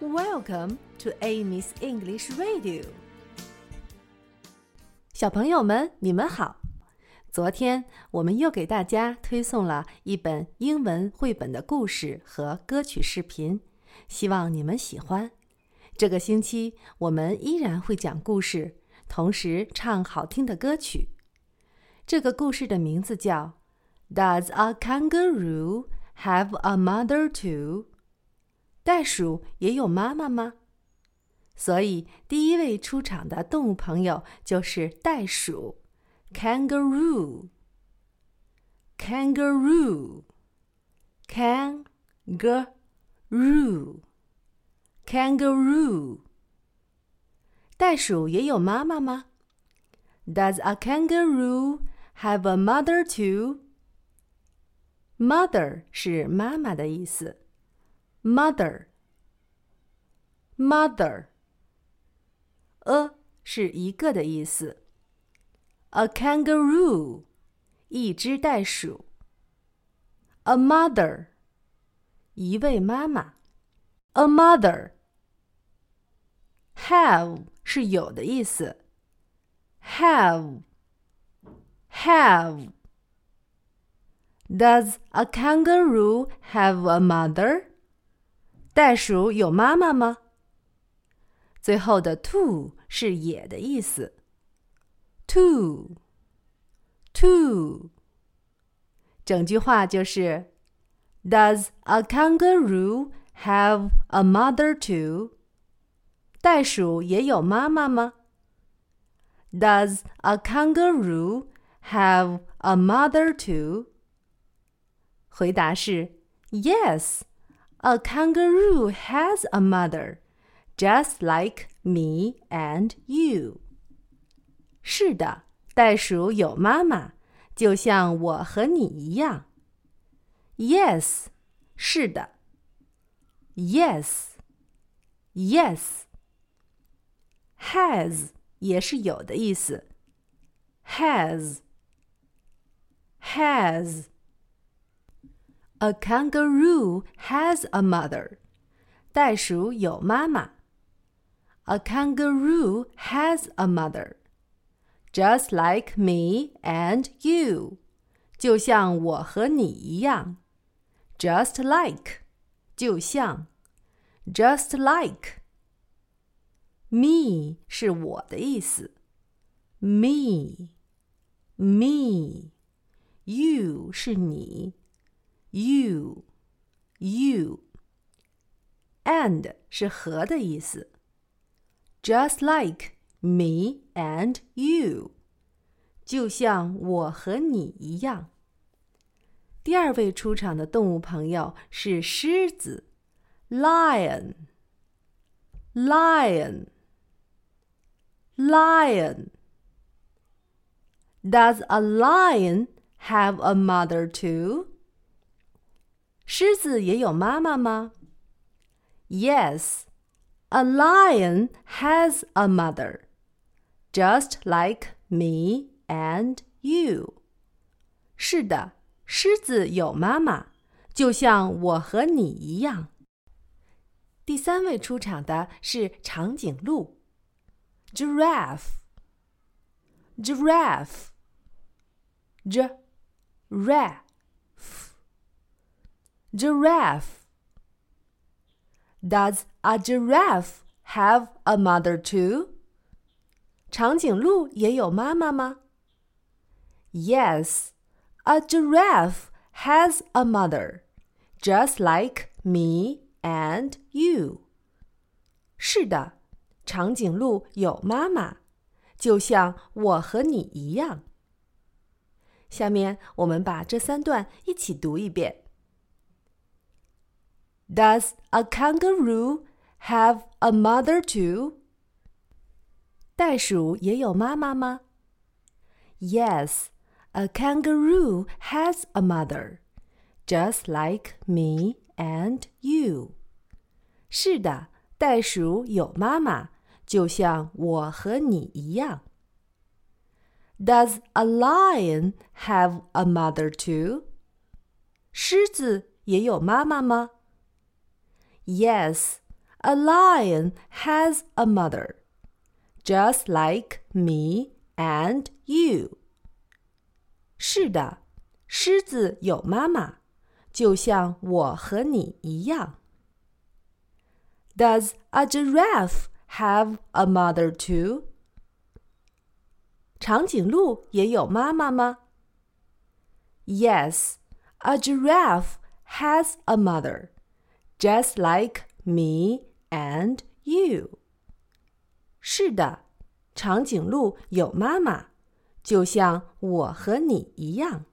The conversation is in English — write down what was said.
Welcome to Amy's English Radio。小朋友们，你们好！昨天我们又给大家推送了一本英文绘本的故事和歌曲视频，希望你们喜欢。这个星期我们依然会讲故事，同时唱好听的歌曲。这个故事的名字叫《Does a kangaroo have a mother too》？袋鼠也有妈妈吗？所以第一位出场的动物朋友就是袋鼠，kangaroo。kangaroo，kangaroo，kangaroo。袋鼠也有妈妈吗？Does a kangaroo have a mother too? Mother 是妈妈的意思。Mother, mother. A 是一个的意思。A kangaroo，一只袋鼠。A mother，一位妈妈。A mother. Have 是有的意思。Have, have. Does a kangaroo have a mother? 袋鼠有妈妈吗？最后的 to 是也的意思。to，to，整句话就是：Does a kangaroo have a mother too？袋鼠也有妈妈吗？Does a kangaroo have a mother too？回答是 Yes。A kangaroo has a mother, just like me and you. 是的，袋鼠有妈妈，就像我和你一样。Yes，是的。Yes，yes。Has 也是有的意思。Has，has。 a kangaroo has a mother. 袋鼠有妈妈。A kangaroo has a mother. Just like me and you. 就像我和你一样。Just like. 就像。Just like. Me 是我的意思。Me. Me. You 是你。 you, you. And 是和的意思。Just like me and you，就像我和你一样。第二位出场的动物朋友是狮子，lion。lion lion Does a lion have a mother too? 狮子也有妈妈吗？Yes, a lion has a mother, just like me and you. 是的，狮子有妈妈，就像我和你一样。第三位出场的是长颈鹿，giraffe, giraffe, giraffe. Giraffe. Does a giraffe have a mother too? 长颈鹿也有妈妈吗？Yes, a giraffe has a mother, just like me and you. 是的，长颈鹿有妈妈，就像我和你一样。下面我们把这三段一起读一遍。 does a kangaroo have a mother too? 袋鼠也有妈妈吗？Yes, a kangaroo has a mother, just like me and you. 是的，袋鼠有妈妈，就像我和你一样。Does a lion have a mother too? 狮子也有妈妈吗 ？Yes, a lion has a mother, just like me and you. 是的，狮子有妈妈，就像我和你一样。Does a giraffe have a mother too? 长颈鹿也有妈妈吗？Yes, a giraffe has a mother, Just like me and you. 是的，长颈鹿有妈妈，就像我和你一样。